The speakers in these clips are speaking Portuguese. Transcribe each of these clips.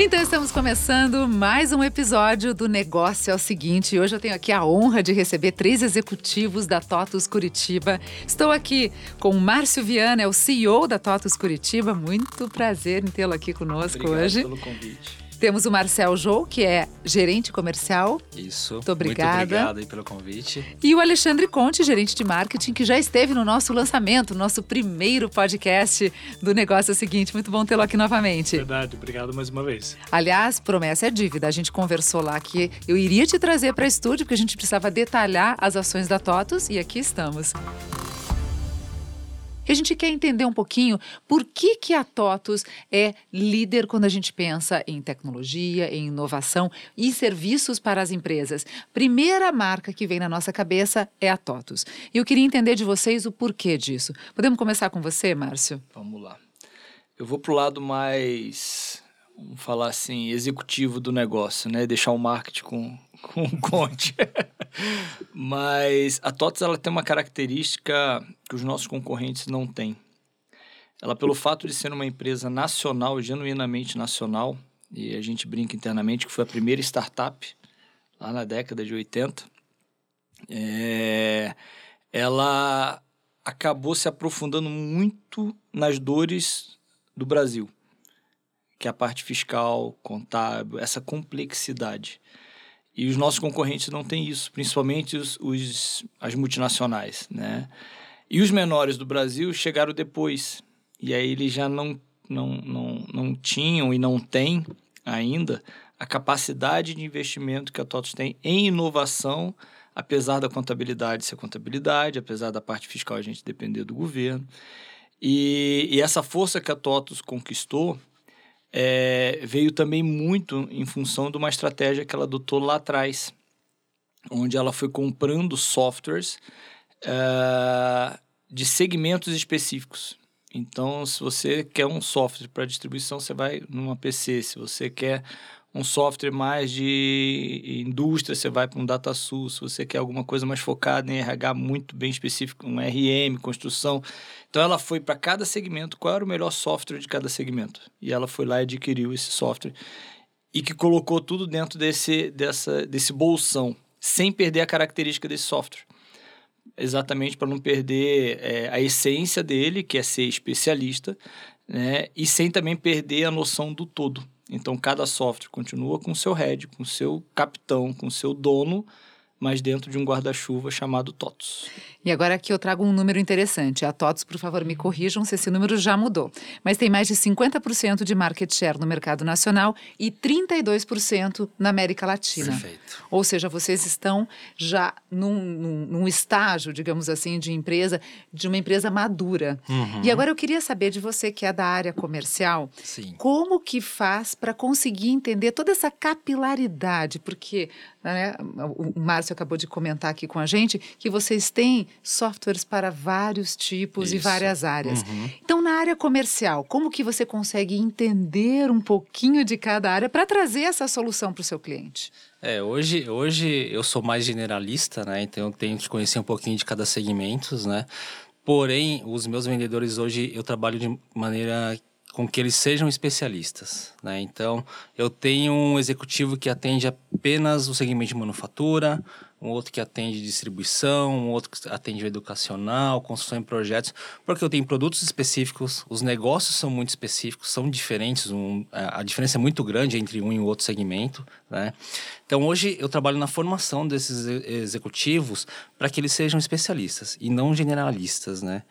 Então estamos começando mais um episódio do Negócio é o Seguinte. Hoje eu tenho aqui a honra de receber três executivos da TOTUS Curitiba. Estou aqui com o Márcio Viana, é o CEO da TOTUS Curitiba. Muito prazer em tê-lo aqui conosco Obrigado hoje. pelo convite. Temos o Marcel Jou, que é gerente comercial. Isso. Muito obrigada. Muito obrigado aí pelo convite. E o Alexandre Conte, gerente de marketing, que já esteve no nosso lançamento, no nosso primeiro podcast do Negócio é Seguinte. Muito bom tê-lo aqui novamente. Verdade, obrigado mais uma vez. Aliás, promessa é dívida. A gente conversou lá que eu iria te trazer para estúdio, porque a gente precisava detalhar as ações da TOTUS e aqui estamos. E a gente quer entender um pouquinho por que, que a TOTUS é líder quando a gente pensa em tecnologia, em inovação e serviços para as empresas. Primeira marca que vem na nossa cabeça é a TOTUS. E eu queria entender de vocês o porquê disso. Podemos começar com você, Márcio? Vamos lá. Eu vou pro lado mais, vamos falar assim, executivo do negócio, né? Deixar o marketing com, com o Conte. Mas a TOTS ela tem uma característica que os nossos concorrentes não têm. Ela, pelo fato de ser uma empresa nacional, genuinamente nacional, e a gente brinca internamente que foi a primeira startup lá na década de 80, é, ela acabou se aprofundando muito nas dores do Brasil, que é a parte fiscal, contábil, essa complexidade. E os nossos concorrentes não têm isso, principalmente os, os, as multinacionais, né? E os menores do Brasil chegaram depois. E aí eles já não, não, não, não tinham e não têm ainda a capacidade de investimento que a TOTOS tem em inovação, apesar da contabilidade ser contabilidade, apesar da parte fiscal a gente depender do governo. E, e essa força que a TOTOS conquistou é, veio também muito em função de uma estratégia que ela adotou lá atrás, onde ela foi comprando softwares uh, de segmentos específicos. Então, se você quer um software para distribuição, você vai numa PC. Se você quer um software mais de indústria, você vai para um DataSul. Se você quer alguma coisa mais focada em RH muito bem específico, um RM, construção. Então, ela foi para cada segmento, qual era o melhor software de cada segmento. E ela foi lá e adquiriu esse software. E que colocou tudo dentro desse, dessa, desse bolsão, sem perder a característica desse software exatamente para não perder é, a essência dele, que é ser especialista, né? e sem também perder a noção do todo. Então, cada software continua com seu head, com seu capitão, com seu dono, mas dentro de um guarda-chuva chamado TOTS. E agora aqui eu trago um número interessante. A TOTS, por favor, me corrijam se esse número já mudou. Mas tem mais de 50% de market share no mercado nacional e 32% na América Latina. Perfeito. Ou seja, vocês estão já num, num, num estágio, digamos assim, de empresa, de uma empresa madura. Uhum. E agora eu queria saber de você que é da área comercial, Sim. como que faz para conseguir entender toda essa capilaridade? Porque né, o Márcio acabou de comentar aqui com a gente que vocês têm softwares para vários tipos e Isso. várias áreas. Uhum. Então, na área comercial, como que você consegue entender um pouquinho de cada área para trazer essa solução para o seu cliente? É, hoje, hoje eu sou mais generalista, né? Então eu tenho que conhecer um pouquinho de cada segmento, né? Porém, os meus vendedores hoje eu trabalho de maneira com que eles sejam especialistas, né? Então, eu tenho um executivo que atende apenas o segmento de manufatura, um outro que atende distribuição, um outro que atende educacional, construção em projetos, porque eu tenho produtos específicos, os negócios são muito específicos, são diferentes, um, a diferença é muito grande entre um e o outro segmento, né? Então, hoje eu trabalho na formação desses executivos para que eles sejam especialistas e não generalistas, né?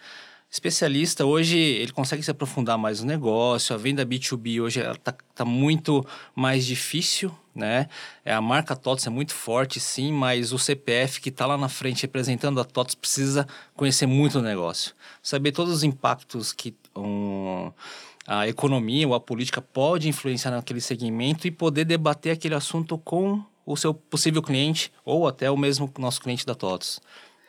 Especialista, hoje ele consegue se aprofundar mais no negócio, a venda B2B hoje está tá muito mais difícil, né? É, a marca TOTS é muito forte, sim, mas o CPF que está lá na frente representando a TOTS precisa conhecer muito o negócio. Saber todos os impactos que um, a economia ou a política pode influenciar naquele segmento e poder debater aquele assunto com o seu possível cliente ou até o mesmo nosso cliente da TOTS,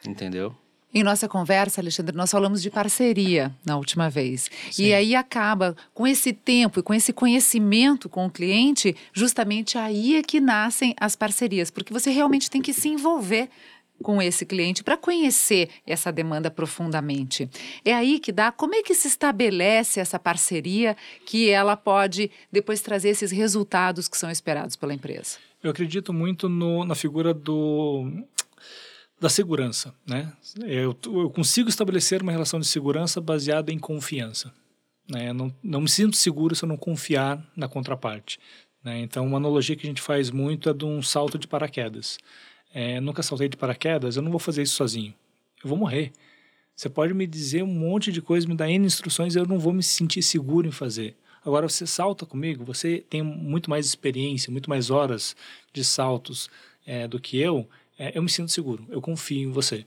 entendeu? Em nossa conversa, Alexandre, nós falamos de parceria na última vez. Sim. E aí acaba, com esse tempo e com esse conhecimento com o cliente, justamente aí é que nascem as parcerias, porque você realmente tem que se envolver com esse cliente para conhecer essa demanda profundamente. É aí que dá, como é que se estabelece essa parceria que ela pode depois trazer esses resultados que são esperados pela empresa? Eu acredito muito no, na figura do da segurança, né? Eu, eu consigo estabelecer uma relação de segurança baseada em confiança. Né? Eu não, não me sinto seguro se eu não confiar na contraparte. Né? Então, uma analogia que a gente faz muito é de um salto de paraquedas. É, nunca saltei de paraquedas, eu não vou fazer isso sozinho. Eu vou morrer. Você pode me dizer um monte de coisas, me dar N instruções, eu não vou me sentir seguro em fazer. Agora, você salta comigo, você tem muito mais experiência, muito mais horas de saltos é, do que eu, é, eu me sinto seguro, eu confio em você.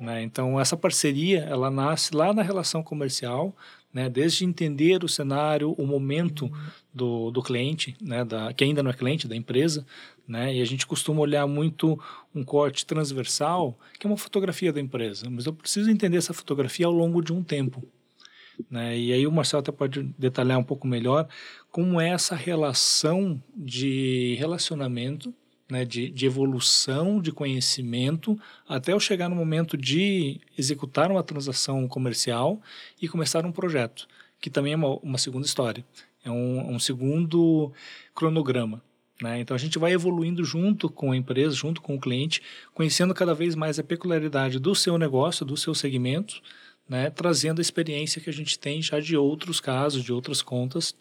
Né? Então, essa parceria, ela nasce lá na relação comercial, né? desde entender o cenário, o momento uhum. do, do cliente, né? da, que ainda não é cliente da empresa, né? e a gente costuma olhar muito um corte transversal, que é uma fotografia da empresa, mas eu preciso entender essa fotografia ao longo de um tempo. Né? E aí o Marcelo até pode detalhar um pouco melhor como é essa relação de relacionamento né, de, de, evolução de conhecimento até eu chegar no momento de executar uma transação comercial e começar um projeto, que também é uma, uma segunda história, é um, um segundo cronograma. Né? Então a gente vai evoluindo junto com a empresa, junto com o cliente, conhecendo cada vez mais a peculiaridade do seu negócio, do seu segmento, né? trazendo a experiência que a gente tem já de outros casos, de outras contas,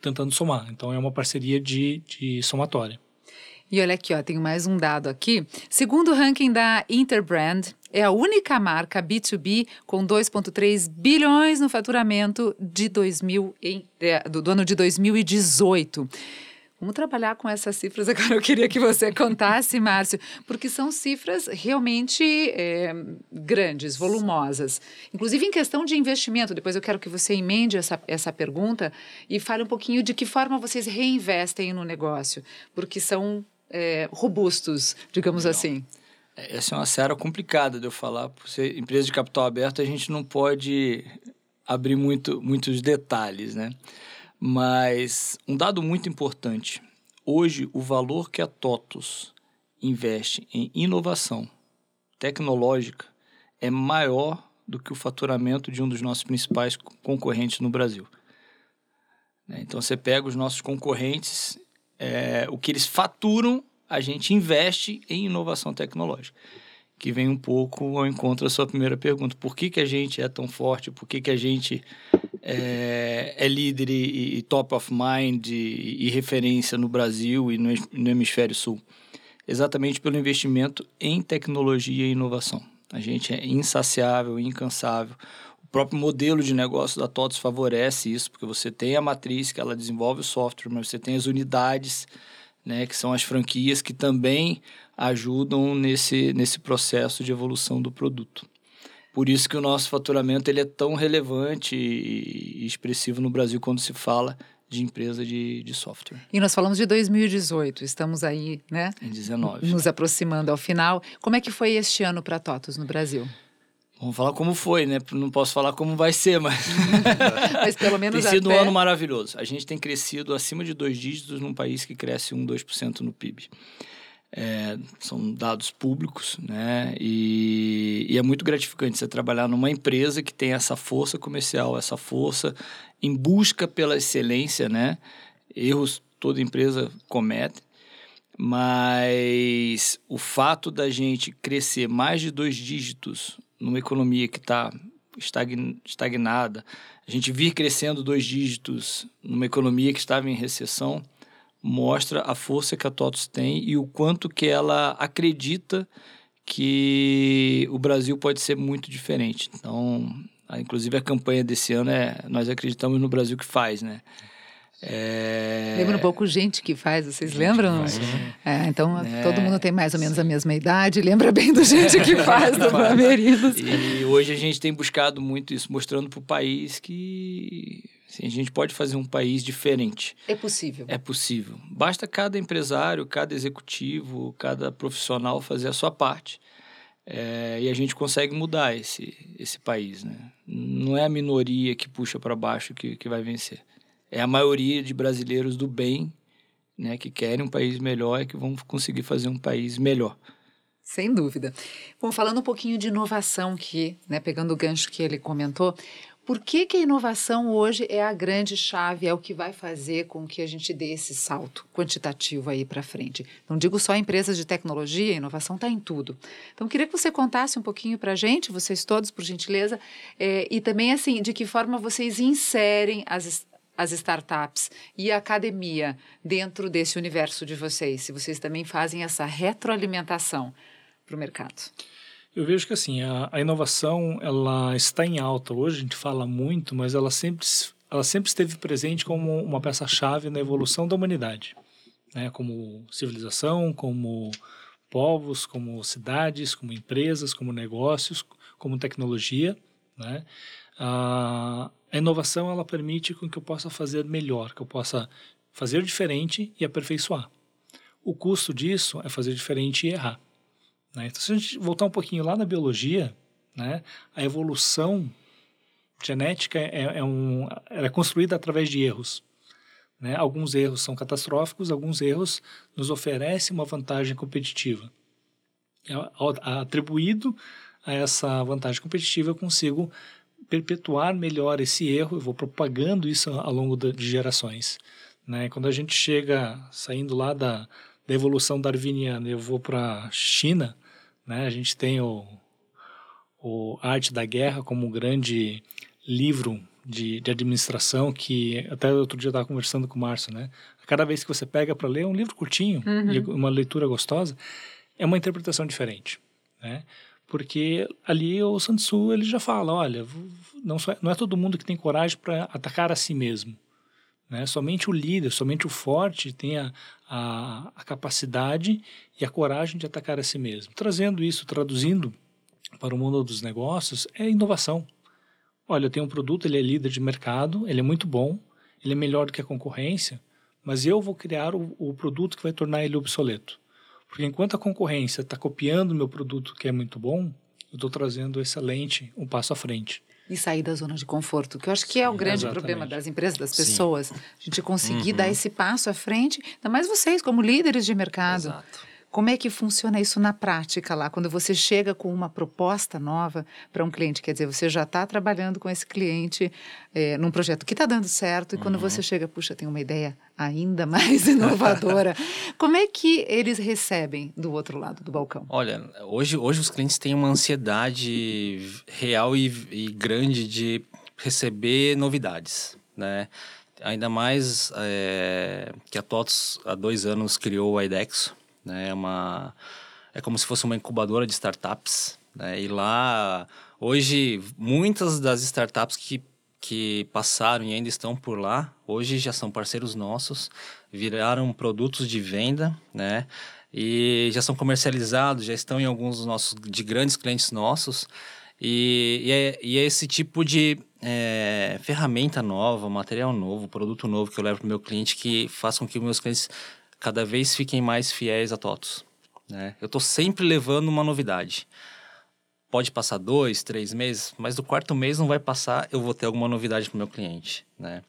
tentando somar. Então é uma parceria de, de somatória. E olha aqui, ó, tenho mais um dado aqui. Segundo o ranking da Interbrand, é a única marca B2B com 2,3 bilhões no faturamento de 2000 em, do, ano de 2018. Vamos trabalhar com essas cifras agora. Eu queria que você contasse, Márcio, porque são cifras realmente é, grandes, volumosas. Inclusive em questão de investimento. Depois eu quero que você emende essa, essa pergunta e fale um pouquinho de que forma vocês reinvestem no negócio, porque são é, robustos, digamos assim? Essa é uma seara complicada de eu falar. Por ser empresa de capital aberto, a gente não pode abrir muito, muitos detalhes, né? Mas um dado muito importante. Hoje, o valor que a TOTUS investe em inovação tecnológica é maior do que o faturamento de um dos nossos principais concorrentes no Brasil. Né? Então, você pega os nossos concorrentes é, o que eles faturam, a gente investe em inovação tecnológica. Que vem um pouco ao encontro da sua primeira pergunta. Por que, que a gente é tão forte? Por que, que a gente é, é líder e, e, top of mind e, e, referência no Brasil e no, no Hemisfério Sul? Exatamente pelo investimento em tecnologia e inovação. A gente é insaciável, incansável próprio modelo de negócio da TOTS favorece isso, porque você tem a matriz que ela desenvolve o software, mas você tem as unidades, né, que são as franquias que também ajudam nesse, nesse processo de evolução do produto. Por isso que o nosso faturamento ele é tão relevante e expressivo no Brasil quando se fala de empresa de, de software. E nós falamos de 2018, estamos aí, né? Em 19. Nos aproximando ao final. Como é que foi este ano para a TOTOS no Brasil? Vamos falar como foi, né? Não posso falar como vai ser, mas. mas pelo menos. tem sido até... um ano maravilhoso. A gente tem crescido acima de dois dígitos num país que cresce 1, 2% no PIB. É, são dados públicos, né? E, e, é muito gratificante você trabalhar numa empresa que tem essa força comercial, essa força em busca pela excelência, né? Erros toda empresa comete, mas o fato da gente crescer mais de dois dígitos numa economia que está estagnada, a gente vir crescendo dois dígitos numa economia que estava em recessão, mostra a força que a TOTOS tem e o quanto que ela acredita que o Brasil pode ser muito diferente. Então, inclusive a campanha desse ano é Nós acreditamos no Brasil que faz, né? É... Lembra um pouco gente que faz, vocês gente lembram? Faz, né? é, então, é... todo mundo tem mais ou menos a mesma idade, lembra bem do gente que faz do Bamerinos. E hoje a gente tem buscado muito isso, mostrando para o país que assim, a gente pode fazer um país diferente. É possível. É possível. Basta cada empresário, cada executivo, cada profissional fazer a sua parte. É, e a gente consegue mudar esse, esse país, né? Não é a minoria que puxa para baixo que, que vai vencer é a maioria de brasileiros do bem, né, que querem um país melhor e que vão conseguir fazer um país melhor. Sem dúvida. Bom, falando um pouquinho de inovação, que, né, pegando o gancho que ele comentou, por que, que a inovação hoje é a grande chave, é o que vai fazer com que a gente dê esse salto quantitativo aí para frente? Não digo só empresas de tecnologia, a inovação está em tudo. Então, queria que você contasse um pouquinho para a gente, vocês todos, por gentileza, é, e também, assim, de que forma vocês inserem as, as startups e a academia dentro desse universo de vocês, se vocês também fazem essa retroalimentação para o mercado. Eu vejo que assim, a, a, inovação ela está em alta. Hoje a gente fala muito, mas ela sempre, ela sempre esteve presente como uma peça-chave na evolução da humanidade. Né? Como civilização, como povos, como cidades, como empresas, como negócios, como tecnologia. Né? A, inovação ela permite com que eu possa fazer melhor, que eu possa fazer diferente e aperfeiçoar. O custo disso é fazer diferente e errar. Né? Então, se a gente voltar um pouquinho lá na biologia, né, a evolução genética é, é, um, é construída através de erros. Né? Alguns erros são catastróficos, alguns erros nos oferecem uma vantagem competitiva. Atribuído a essa vantagem competitiva, eu consigo perpetuar melhor esse erro, eu vou propagando isso ao longo de gerações. Né? Quando a gente chega, saindo lá da, da evolução darwiniana, eu vou para a China, né? A gente tem o, o Arte da Guerra como um grande livro de, de administração que até outro dia eu estava conversando com o Márcio, né? Cada vez que você pega para ler é um livro curtinho uhum. e uma leitura gostosa, é uma interpretação diferente, né? Porque ali o Sun Tzu ele já fala, olha, não, só, não é todo mundo que tem coragem para atacar a si mesmo. Né? Somente o líder, somente o forte tem a, a, a, capacidade e a coragem de atacar a si mesmo. Trazendo isso, traduzindo para o mundo dos negócios, é inovação. Olha, eu tenho um produto, ele é líder de mercado, ele é muito bom, ele é melhor do que a concorrência, mas eu vou criar o, o produto que vai tornar ele obsoleto. Porque enquanto a concorrência está copiando o meu produto que é muito bom, eu estou trazendo excelente um passo à frente e sair da zona de conforto, que eu acho que é o grande Exatamente. problema das empresas, das pessoas. Sim. A gente conseguir uhum. dar esse passo à frente, ainda mais vocês, como líderes de mercado. Exato. Como é que funciona isso na prática lá? Quando você chega com uma proposta nova para um cliente, quer dizer, você já está trabalhando com esse cliente é, num projeto que está dando certo, e quando uhum. você chega, puxa, tem uma ideia ainda mais inovadora. Como é que eles recebem do outro lado do balcão? Olha, hoje, hoje os clientes têm uma ansiedade real e, e grande de receber novidades, né? Ainda mais é, que a TOTS há dois anos criou o IDEX, né? É uma é como se fosse uma incubadora de startups, né? E lá hoje muitas das startups que que passaram e ainda estão por lá, hoje já são parceiros nossos, viraram produtos de venda, né? E já são comercializados, já estão em alguns dos nossos de grandes clientes nossos. E, e, é, e é esse tipo de é, ferramenta nova, material novo, produto novo que eu levo para o meu cliente que faz com que meus clientes cada vez fiquem mais fiéis a TOTOS. Né? Eu estou sempre levando uma novidade. Pode passar dois, três meses, mas do quarto mês não vai passar, eu vou ter alguma novidade para o meu cliente. Né?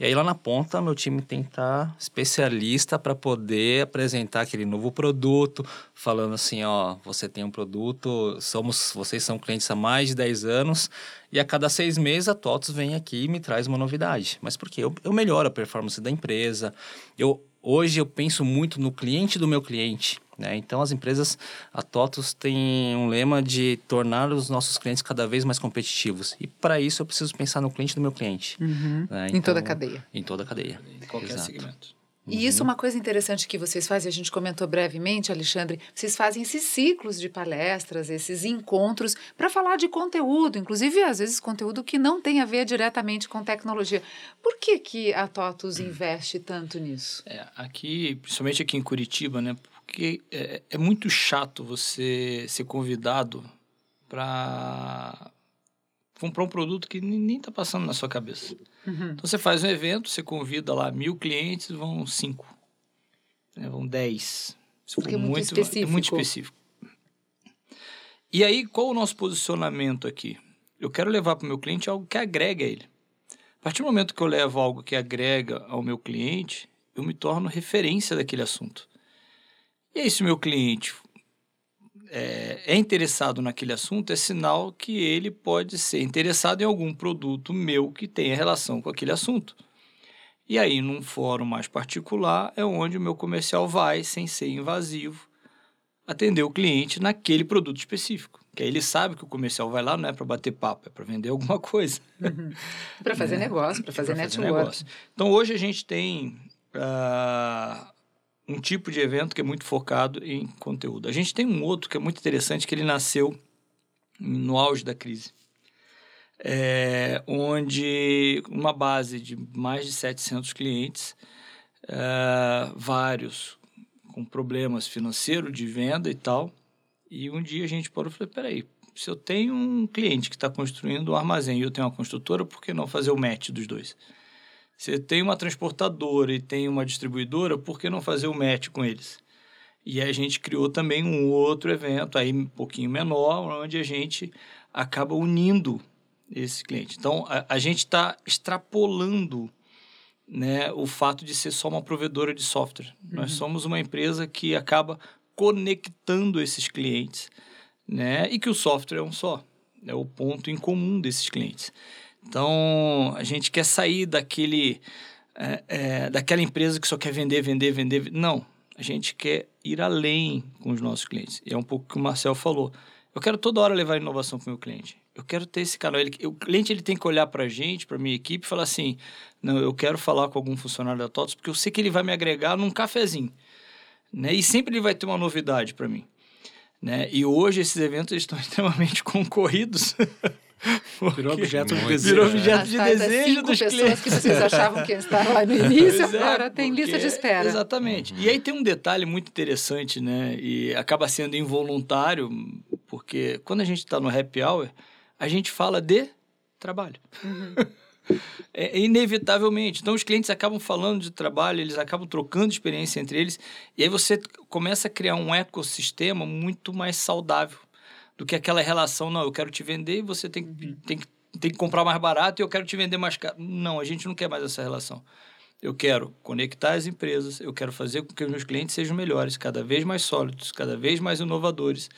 E aí lá na ponta, meu time tem que estar tá especialista para poder apresentar aquele novo produto, falando assim, ó, você tem um produto, somos, vocês são clientes há mais de 10 anos, e a cada seis meses a TOTOS vem aqui e me traz uma novidade. Mas por quê? Eu, eu melhoro a performance da empresa, eu hoje eu penso muito no cliente do meu cliente. Né? Então, as empresas, a TOTOS tem um lema de tornar os nossos clientes cada vez mais competitivos. E para isso eu preciso pensar no cliente do meu cliente. Uhum. Né? Então, em toda a então, cadeia. Em toda a cadeia. Em qualquer Exato. segmento. E isso é uma coisa interessante que vocês fazem, a gente comentou brevemente, Alexandre, vocês fazem esses ciclos de palestras, esses encontros para falar de conteúdo, inclusive às vezes conteúdo que não tem a ver diretamente com tecnologia. Por que, que a TOTUS investe tanto nisso? É, aqui, principalmente aqui em Curitiba, né? Porque é, é muito chato você ser convidado para comprar um produto que nem está passando na sua cabeça. Uhum. Então você faz um evento, você convida lá mil clientes, vão cinco, né, vão dez. Porque é muito, muito específico. É muito específico. E aí, qual o nosso posicionamento aqui? Eu quero levar para o meu cliente algo que agrega a ele. A partir do momento que eu levo algo que agrega ao meu cliente, eu me torno referência daquele assunto. E aí, se o meu cliente é, é, interessado naquele assunto, é sinal que ele pode ser interessado em algum produto meu que tenha relação com aquele assunto. E aí, num fórum mais particular, é onde o meu comercial vai, sem ser invasivo, atender o cliente naquele produto específico. Que aí ele sabe que o comercial vai lá não é para bater papo, é para vender alguma coisa. Uhum. para fazer é. negócio, para fazer network. Então, hoje a gente tem uh, um tipo de evento que é muito focado em conteúdo. A gente tem um outro que é muito interessante, que ele nasceu no auge da crise é, onde uma base de mais de 700 clientes, é, vários com problemas financeiros de venda e tal, e um dia a gente parou e falou, peraí, se eu tenho um cliente que está construindo um armazém e eu tenho uma construtora, por que não fazer o match dos dois? Eu tenho uma transportadora e tem uma distribuidora, por que não fazer o match com eles? E a gente criou também um outro evento, aí um pouquinho menor, onde a gente acaba unindo esse cliente. Então, a, a gente está extrapolando né, o fato de ser só uma provedora de software. Uhum. Nós somos uma empresa que acaba conectando esses clientes, né, e que o software é um só, é o ponto em comum desses clientes. Então, a gente quer sair daquele, é, é, daquela empresa que só quer vender, vender, vender. Não, a gente quer ir além com os nossos clientes. E é um pouco o que o Marcel falou. Eu quero toda hora levar inovação para o meu cliente eu quero ter esse canal. Ele, o cliente ele tem que olhar para a gente, para minha equipe, e falar assim: não, eu quero falar com algum funcionário da TOTOS porque eu sei que ele vai me agregar num cafezinho. Né? E sempre ele vai ter uma novidade para mim. Né? E hoje esses eventos estão extremamente concorridos. Virou objeto de desejo. Virou objeto de desejo dos clientes. que vocês achavam que estavam lá no início, é, agora tem lista de espera. Exatamente. Uhum. E aí tem um detalhe muito interessante, né? E acaba sendo involuntário, porque quando a gente está no happy hour, a gente fala de trabalho. Uhum. é, inevitavelmente. Então, os clientes acabam falando de trabalho, eles acabam trocando experiência entre eles, e aí você começa a criar um ecossistema muito mais saudável do que aquela relação, não, eu quero te vender e você tem, uhum. tem, tem que comprar mais barato e eu quero te vender mais caro. Não, a gente não quer mais essa relação. Eu quero conectar as empresas, eu quero fazer com que os meus clientes sejam melhores, cada vez mais sólidos, cada vez mais inovadores.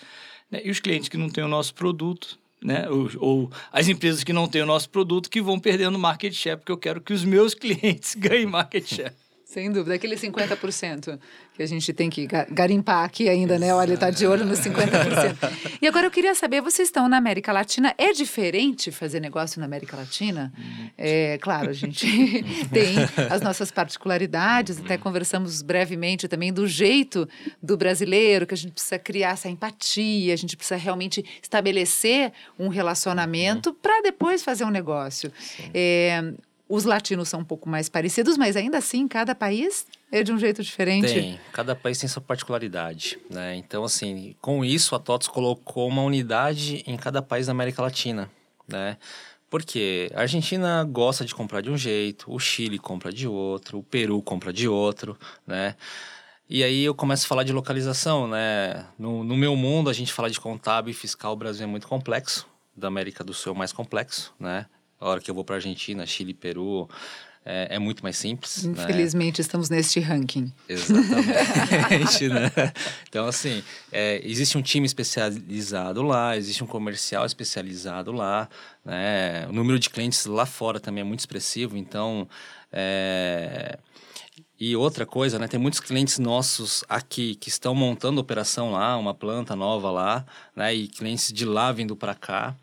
Né? E os clientes que não têm o nosso produto, né? Ou, ou, as empresas que não têm o nosso produto que vão perdendo market share, porque eu quero que os meus clientes ganhem market share. Sem dúvida, aquele 50% que a gente tem que garimpar aqui ainda, né? Olha, está de olho nos 50%. E agora eu queria saber, vocês estão na América Latina, é diferente fazer negócio na América Latina? É, claro, a gente tem as nossas particularidades, até conversamos brevemente também do jeito do brasileiro, que a gente precisa criar essa empatia, a gente precisa realmente estabelecer um relacionamento para depois fazer um negócio. É, os latinos são um pouco mais parecidos, mas ainda assim, cada país é de um jeito diferente. Tem, cada país tem sua particularidade, né? Então, assim, com isso, a TOTS colocou uma unidade em cada país da América Latina, né? Porque a Argentina gosta de comprar de um jeito, o Chile compra de outro, o Peru compra de outro, né? E aí eu começo a falar de localização, né? No, no meu mundo, a gente fala de contábil e fiscal, o Brasil é muito complexo, da América do Sul é mais complexo, né? A hora que eu vou para Argentina, Chile, Peru, é, é, muito mais simples. Né? Infelizmente, né? estamos neste ranking. Exatamente, né? Então, assim, é, existe um time especializado lá, existe um comercial especializado lá, né? O número de clientes lá fora também é muito expressivo, então... É... E outra coisa, né? Tem muitos clientes nossos aqui que estão montando operação lá, uma planta nova lá, né? E clientes de lá vindo para cá.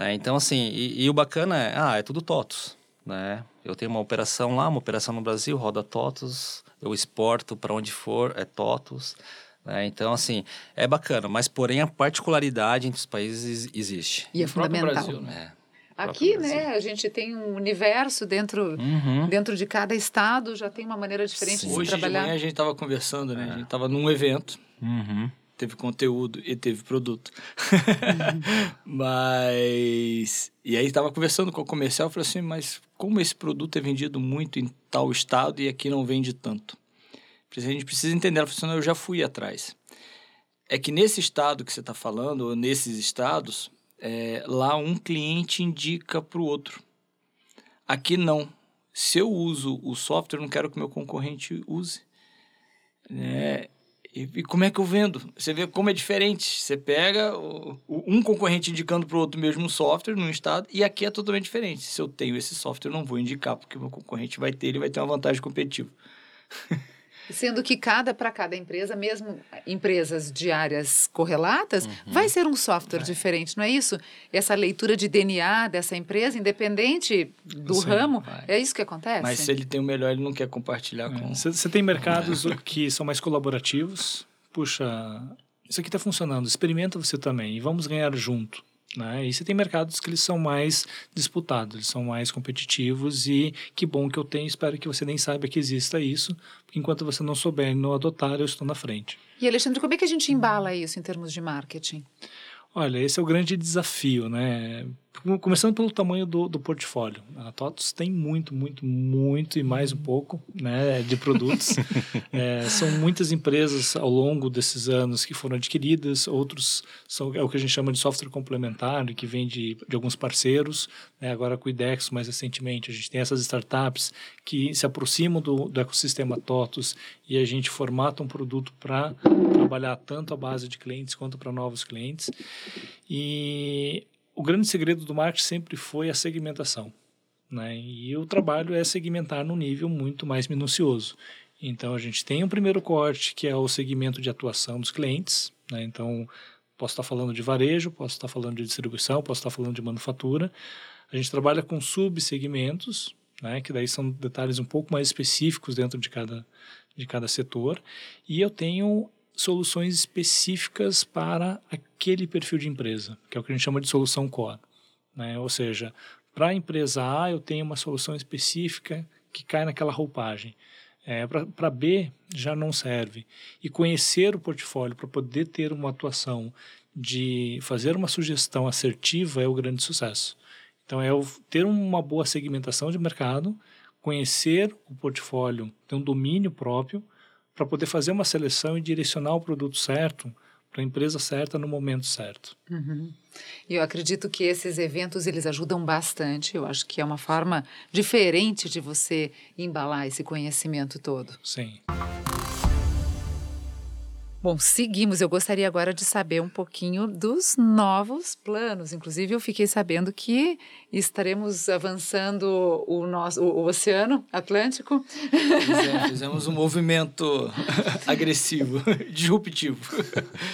Né? Então, assim, e, e, o bacana é, ah, é tudo TOTOS, né? Eu tenho uma operação lá, uma operação no Brasil, roda TOTOS, eu exporto para onde for, é TOTOS. Né? Então, assim, é bacana, mas porém a particularidade entre os países existe. E é fundamental. Brasil, né? É. Aqui, né, a gente tem um universo dentro, uhum. dentro de cada estado, já tem uma maneira diferente Sim. de Hoje trabalhar. Hoje de manhã a gente estava conversando, né? É. A gente estava num evento. Uhum teve conteúdo e teve produto. Uhum. mas. E aí estava conversando com o comercial e falei assim: mas como esse produto é vendido muito em tal estado e aqui não vende tanto? A gente precisa entender. Ela falou assim: eu já fui atrás. É que nesse estado que você está falando, ou nesses estados, é, lá um cliente indica para o outro. Aqui não. Se eu uso o software, eu não quero que meu concorrente use. É, E, e, como é que eu vendo? Você vê como é diferente. Você pega o, o, um concorrente indicando para o outro mesmo software num estado, e aqui é totalmente diferente. Se eu tenho esse software, eu não vou indicar, porque o meu concorrente vai ter, ele vai ter uma vantagem competitiva. Sendo que cada para cada empresa, mesmo empresas de áreas correlatas, uhum. vai ser um software vai. diferente, não é isso? Essa leitura de DNA dessa empresa, independente do Sim, ramo, vai. é isso que acontece? Mas se ele tem o melhor, ele não quer compartilhar é. com... Você tem mercados é. que são mais colaborativos. Puxa, isso aqui está funcionando, experimenta você também e vamos ganhar junto. Né? E você tem mercados que eles são mais disputados, eles são mais competitivos e que bom que eu tenho, espero que você nem saiba que exista isso, enquanto você não souber e não adotar, eu estou na frente. E Alexandre, como é que a gente embala isso em termos de marketing? Olha, esse é o grande desafio, né? Começando pelo tamanho do, do portfólio. A TOTOS tem muito, muito, muito e mais um pouco né, de produtos. é, são muitas empresas ao longo desses anos que foram adquiridas, outros são é o que a gente chama de software complementar, que vem de, de alguns parceiros. Né? Agora com o IDEX, mais recentemente, a gente tem essas startups que se aproximam do, do ecossistema TOTOS e a gente formata um produto para trabalhar tanto a base de clientes quanto para novos clientes. E o grande segredo do marketing sempre foi a segmentação. Né? E o trabalho é segmentar num nível muito mais minucioso. Então, a gente tem um primeiro corte, que é o segmento de atuação dos clientes. Né? Então, posso estar falando de varejo, posso estar falando de distribuição, posso estar falando de manufatura. A gente trabalha com subsegmentos, né? que daí são detalhes um pouco mais específicos dentro de cada, de cada setor. E eu tenho soluções específicas para aquele perfil de empresa, que é o que a gente chama de solução core. Né? Ou seja, para a empresa A, eu tenho uma solução específica que cai naquela roupagem. É, para B, já não serve. E conhecer o portfólio para poder ter uma atuação de fazer uma sugestão assertiva é o grande sucesso. Então, é ter uma boa segmentação de mercado, conhecer o portfólio, ter um domínio próprio para poder fazer uma seleção e direcionar o produto certo para a empresa certa no momento certo. Uhum. Eu acredito que esses eventos eles ajudam bastante. Eu acho que é uma forma diferente de você embalar esse conhecimento todo. Sim. Bom, seguimos. Eu gostaria agora de saber um pouquinho dos novos planos. Inclusive, eu fiquei sabendo que estaremos avançando o nosso o, Oceano Atlântico. Fizemos, fizemos um movimento agressivo, disruptivo.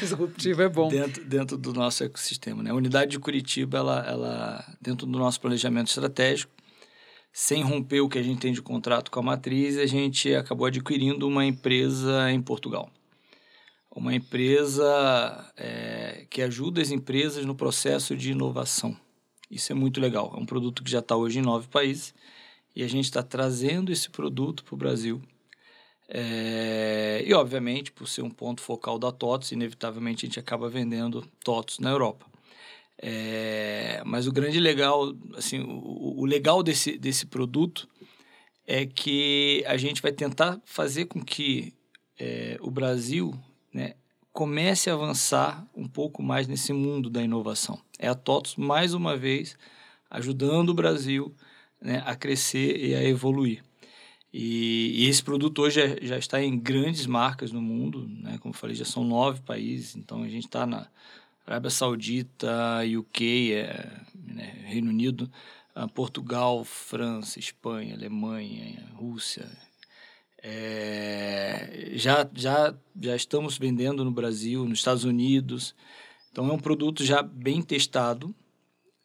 Disruptivo é bom. Dentro, dentro do nosso ecossistema. Né? A unidade de Curitiba, ela, ela, dentro do nosso planejamento estratégico, sem romper o que a gente tem de contrato com a matriz, a gente acabou adquirindo uma empresa em Portugal uma empresa é, que ajuda as empresas no processo de inovação. Isso é muito legal. É um produto que já está hoje em nove países e a gente está trazendo esse produto para o Brasil. É, e, obviamente, por ser um ponto focal da TOTS, inevitavelmente a gente acaba vendendo TOTS na Europa. É, mas o grande legal, assim, o, o legal desse, desse produto é que a gente vai tentar fazer com que é, o Brasil né, comece a avançar um pouco mais nesse mundo da inovação. É a TOTOS, mais uma vez, ajudando o Brasil né, a crescer e a evoluir. E, e esse produto hoje é, já está em grandes marcas no mundo, né? como eu falei, já são nove países, então a gente está na Arábia Saudita, UK, é, né, Reino Unido, ah, Portugal, França, Espanha, Alemanha, Rússia, é, já, já, já estamos vendendo no Brasil, nos Estados Unidos. Então, é um produto já bem testado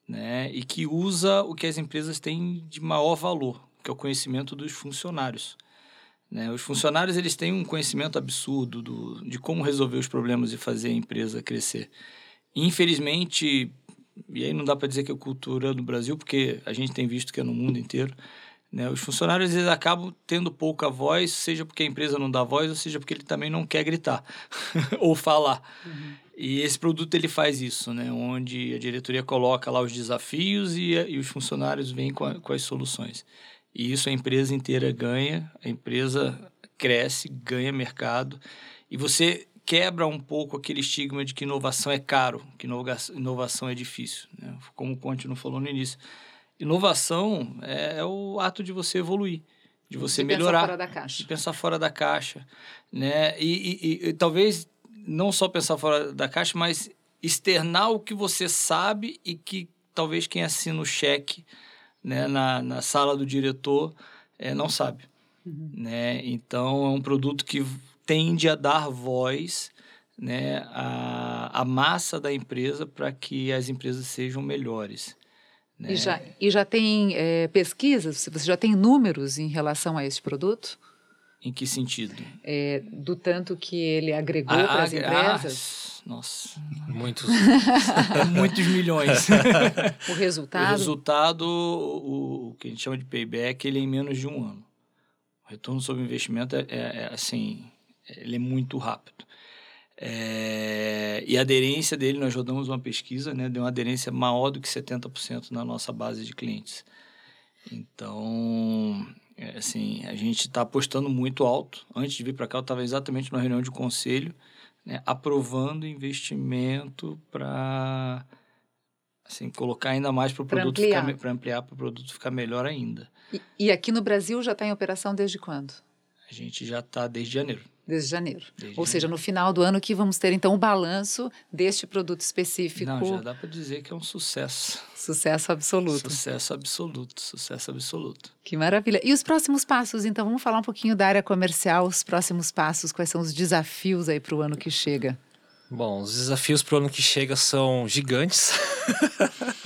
né, e que usa o que as empresas têm de maior valor, que é o conhecimento dos funcionários. Né? Os funcionários eles têm um conhecimento absurdo do, de como resolver os problemas e fazer a empresa crescer. Infelizmente, e aí não dá para dizer que é cultura no Brasil, porque a gente tem visto que é no mundo inteiro, né? Os funcionários eles acabam tendo pouca voz, seja porque a empresa não dá voz, ou seja porque ele também não quer gritar ou falar. Uhum. E esse produto ele faz isso, né? onde a diretoria coloca lá os desafios e, e os funcionários vêm com, a, com as soluções. E isso a empresa inteira ganha, a empresa cresce, ganha mercado e você quebra um pouco aquele estigma de que inovação é caro, que inovação é difícil. Né? Como o Conte não falou no início Inovação é, é o ato de você evoluir. de você de melhorar. Pensar fora da caixa. De pensar fora da caixa. Né? E, e, e, talvez não só pensar fora da caixa, mas externar o que você sabe e que talvez quem assina o cheque né, na, na sala do diretor é, não sabe. Uhum. Né? Então, é um produto que tende a dar voz né, à, à massa da empresa para que as empresas sejam melhores. Né? E, já, e já tem é, pesquisas? Você já tem números em relação a esse produto? Em que sentido? É, do tanto que ele agregou ah, para as empresas? Ah, nossa. Muitos. Muitos milhões. o resultado? O resultado, o, o, que a gente chama de payback, ele é em menos de um ano. O retorno sobre investimento é, é, é assim, ele é muito rápido. É, e a aderência dele, nós rodamos uma pesquisa, né, deu uma aderência maior do que 70% na nossa base de clientes. Então, é, assim, a gente está apostando muito alto. Antes de vir para cá, eu estava exatamente numa reunião de conselho, né, aprovando investimento para assim, colocar ainda mais para o produto ampliar. ficar para ampliar para o produto ficar melhor ainda. E, e aqui no Brasil já está em operação desde quando? A gente já está desde janeiro. Desde janeiro. Desde Ou janeiro. seja, no final do ano que vamos ter então o balanço deste produto específico. Não, já dá para dizer que é um sucesso. Sucesso absoluto. Sucesso absoluto, sucesso absoluto. Que maravilha. E os próximos passos, então, vamos falar um pouquinho da área comercial, os próximos passos, quais são os desafios aí para o ano que chega? Bom, os desafios para o ano que chega são gigantes.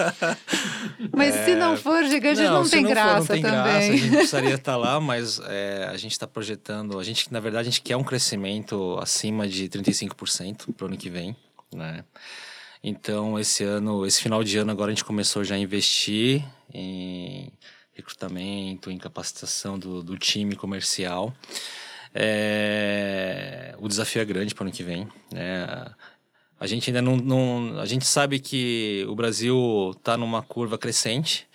mas é... se não for gigante, não, não tem não graça for, não tem também. Graça, a gente precisaria estar lá, mas é, a gente está projetando, a gente, na verdade, a gente quer um crescimento acima de 35% para o ano que vem, né? Então, esse ano, esse final de ano agora a gente começou já a investir em recrutamento, em capacitação do, do time comercial. É, o desafio é grande para o ano que vem. Né? A gente ainda não, não, A gente sabe que o Brasil está numa curva crescente,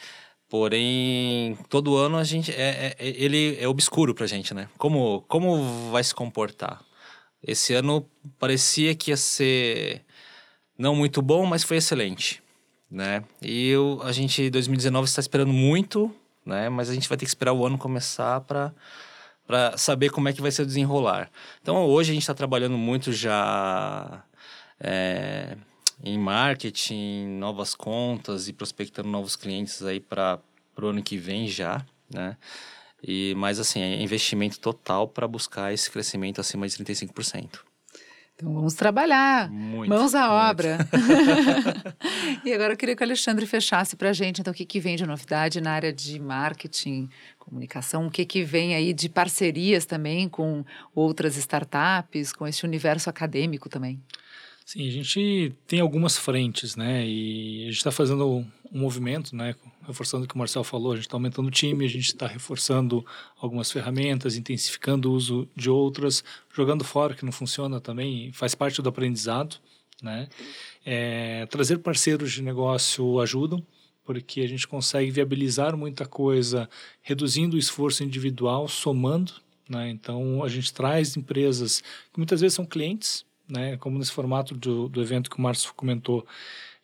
porém, todo ano a gente. É, é ele é obscuro para a gente, né? Como, como vai se comportar? Esse ano parecia que ia ser não muito bom, mas foi excelente. Né? E eu, a gente, 2019, está esperando muito, né? mas a gente vai ter que esperar o ano começar para para saber como é que vai ser o desenrolar. Então, hoje a gente está trabalhando muito já é, em marketing, novas contas e prospectando novos clientes aí para o ano que vem já, né? E, mas assim, é investimento total para buscar esse crescimento acima de 35%. Então vamos trabalhar, muito, mãos à muito. obra. e agora eu queria que o Alexandre fechasse para a gente, então, o que, que vem de novidade na área de marketing, comunicação, o que, que vem aí de parcerias também com outras startups, com esse universo acadêmico também. Sim, a gente tem algumas frentes, né? E a gente está fazendo um movimento, né? Reforçando o que o Marcel falou, a gente está aumentando o time, a gente está reforçando algumas ferramentas, intensificando o uso de outras, jogando fora que não funciona também, faz parte do aprendizado, né? É, trazer parceiros de negócio ajudam, porque a gente consegue viabilizar muita coisa, reduzindo o esforço individual, somando, né? Então a gente traz empresas que muitas vezes são clientes né, como nesse formato do, do evento que o Márcio comentou,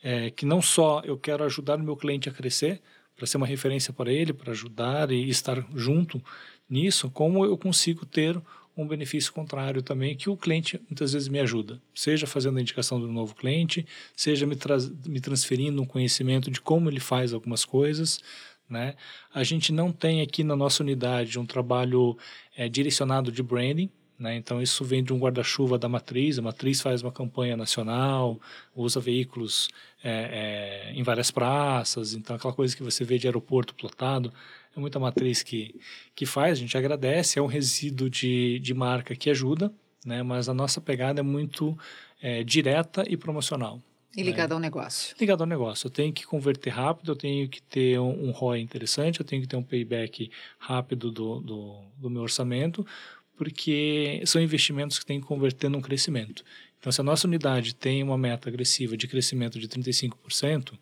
é, que não só eu quero ajudar o meu cliente a crescer, para ser uma referência para ele, para ajudar e estar junto nisso, como eu consigo ter um benefício contrário também, que o cliente muitas vezes me ajuda, seja fazendo a indicação do novo cliente, seja me, tra me transferindo um conhecimento de como ele faz algumas coisas, né? A gente não tem aqui na nossa unidade um trabalho é, direcionado de branding, né? Então, isso vem de um guarda-chuva da Matriz. A Matriz faz uma campanha nacional, usa veículos é, é, em várias praças. Então, aquela coisa que você vê de aeroporto plotado, é muita Matriz que, que faz. A gente agradece, é um resíduo de, de marca que ajuda, né? mas a nossa pegada é muito é, direta e promocional. E ligado ao negócio. Ligado ao negócio. Eu tenho que converter rápido, eu tenho que ter um, um ROI interessante, eu tenho que ter um payback rápido do, do, do meu orçamento, porque são investimentos que têm que converter num crescimento. Então, se a nossa unidade tem uma meta agressiva de crescimento de 35%,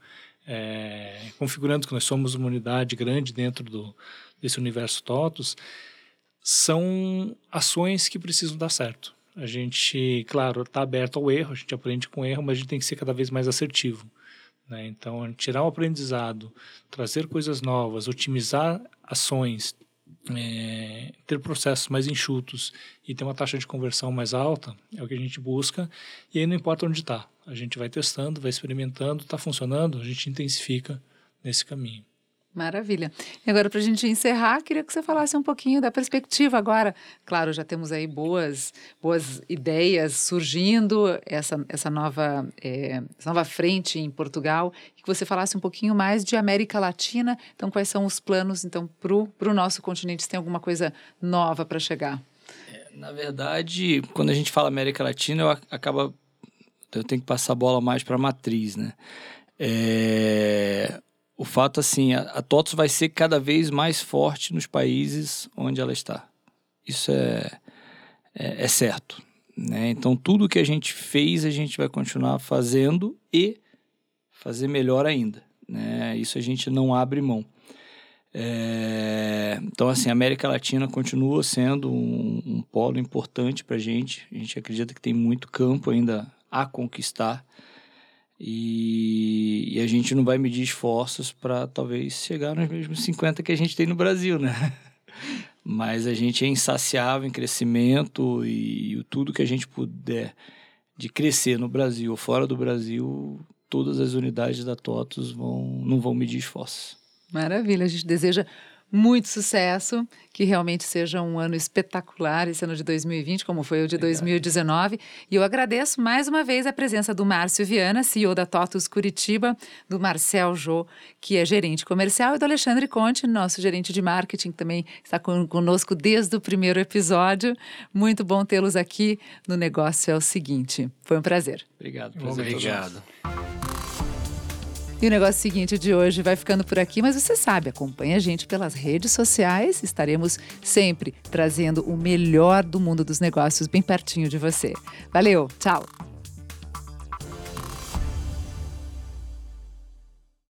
é, configurando que nós somos uma unidade grande dentro do, desse universo TOTOS, são ações que precisam dar certo. A gente, claro, está aberto ao erro, a gente aprende com erro, mas a gente tem que ser cada vez mais assertivo. Né? Então, tirar o aprendizado, trazer coisas novas, otimizar ações, é, ter processos mais enxutos e ter uma taxa de conversão mais alta é o que a gente busca. E aí não importa onde está, a gente vai testando, vai experimentando, está funcionando, a gente intensifica nesse caminho. Maravilha. E agora, para a gente encerrar, queria que você falasse um pouquinho da perspectiva agora. Claro, já temos aí boas, boas ideias surgindo, essa, essa, nova, é, essa nova frente em Portugal, e que você falasse um pouquinho mais de América Latina. Então, quais são os planos então, para o nosso continente? Se tem alguma coisa nova para chegar? É, na verdade, quando a gente fala América Latina, eu acaba eu tenho que passar a bola mais para a matriz, né? É, o fato assim, a, a TOTOS vai ser cada vez mais forte nos países onde ela está. Isso é, é, é certo. Né? Então, tudo que a gente fez, a gente vai continuar fazendo e fazer melhor ainda. Né? Isso a gente não abre mão. É... Então, assim, a América Latina continua sendo um, um polo importante para a gente. A gente acredita que tem muito campo ainda a conquistar. E, e a gente não vai medir esforços para talvez chegar nos mesmos 50 que a gente tem no Brasil, né? Mas a gente é insaciável em crescimento e, e tudo que a gente puder de crescer no Brasil ou fora do Brasil, todas as unidades da TOTUS vão, não vão medir esforços. Maravilha, a gente deseja muito sucesso, que realmente seja um ano espetacular esse ano de 2020, como foi o de 2019. E eu agradeço mais uma vez a presença do Márcio Viana, CEO da TOTUS Curitiba, do Marcel Jô, que é gerente comercial, e do Alexandre Conte, nosso gerente de marketing, que também está conosco desde o primeiro episódio. Muito bom tê-los aqui no Negócio é o Seguinte. Foi um prazer. Obrigado. Prazer Obrigado. E o negócio seguinte de hoje vai ficando por aqui, mas você sabe, acompanha a gente pelas redes sociais. Estaremos sempre trazendo o melhor do mundo dos negócios bem pertinho de você. Valeu, tchau!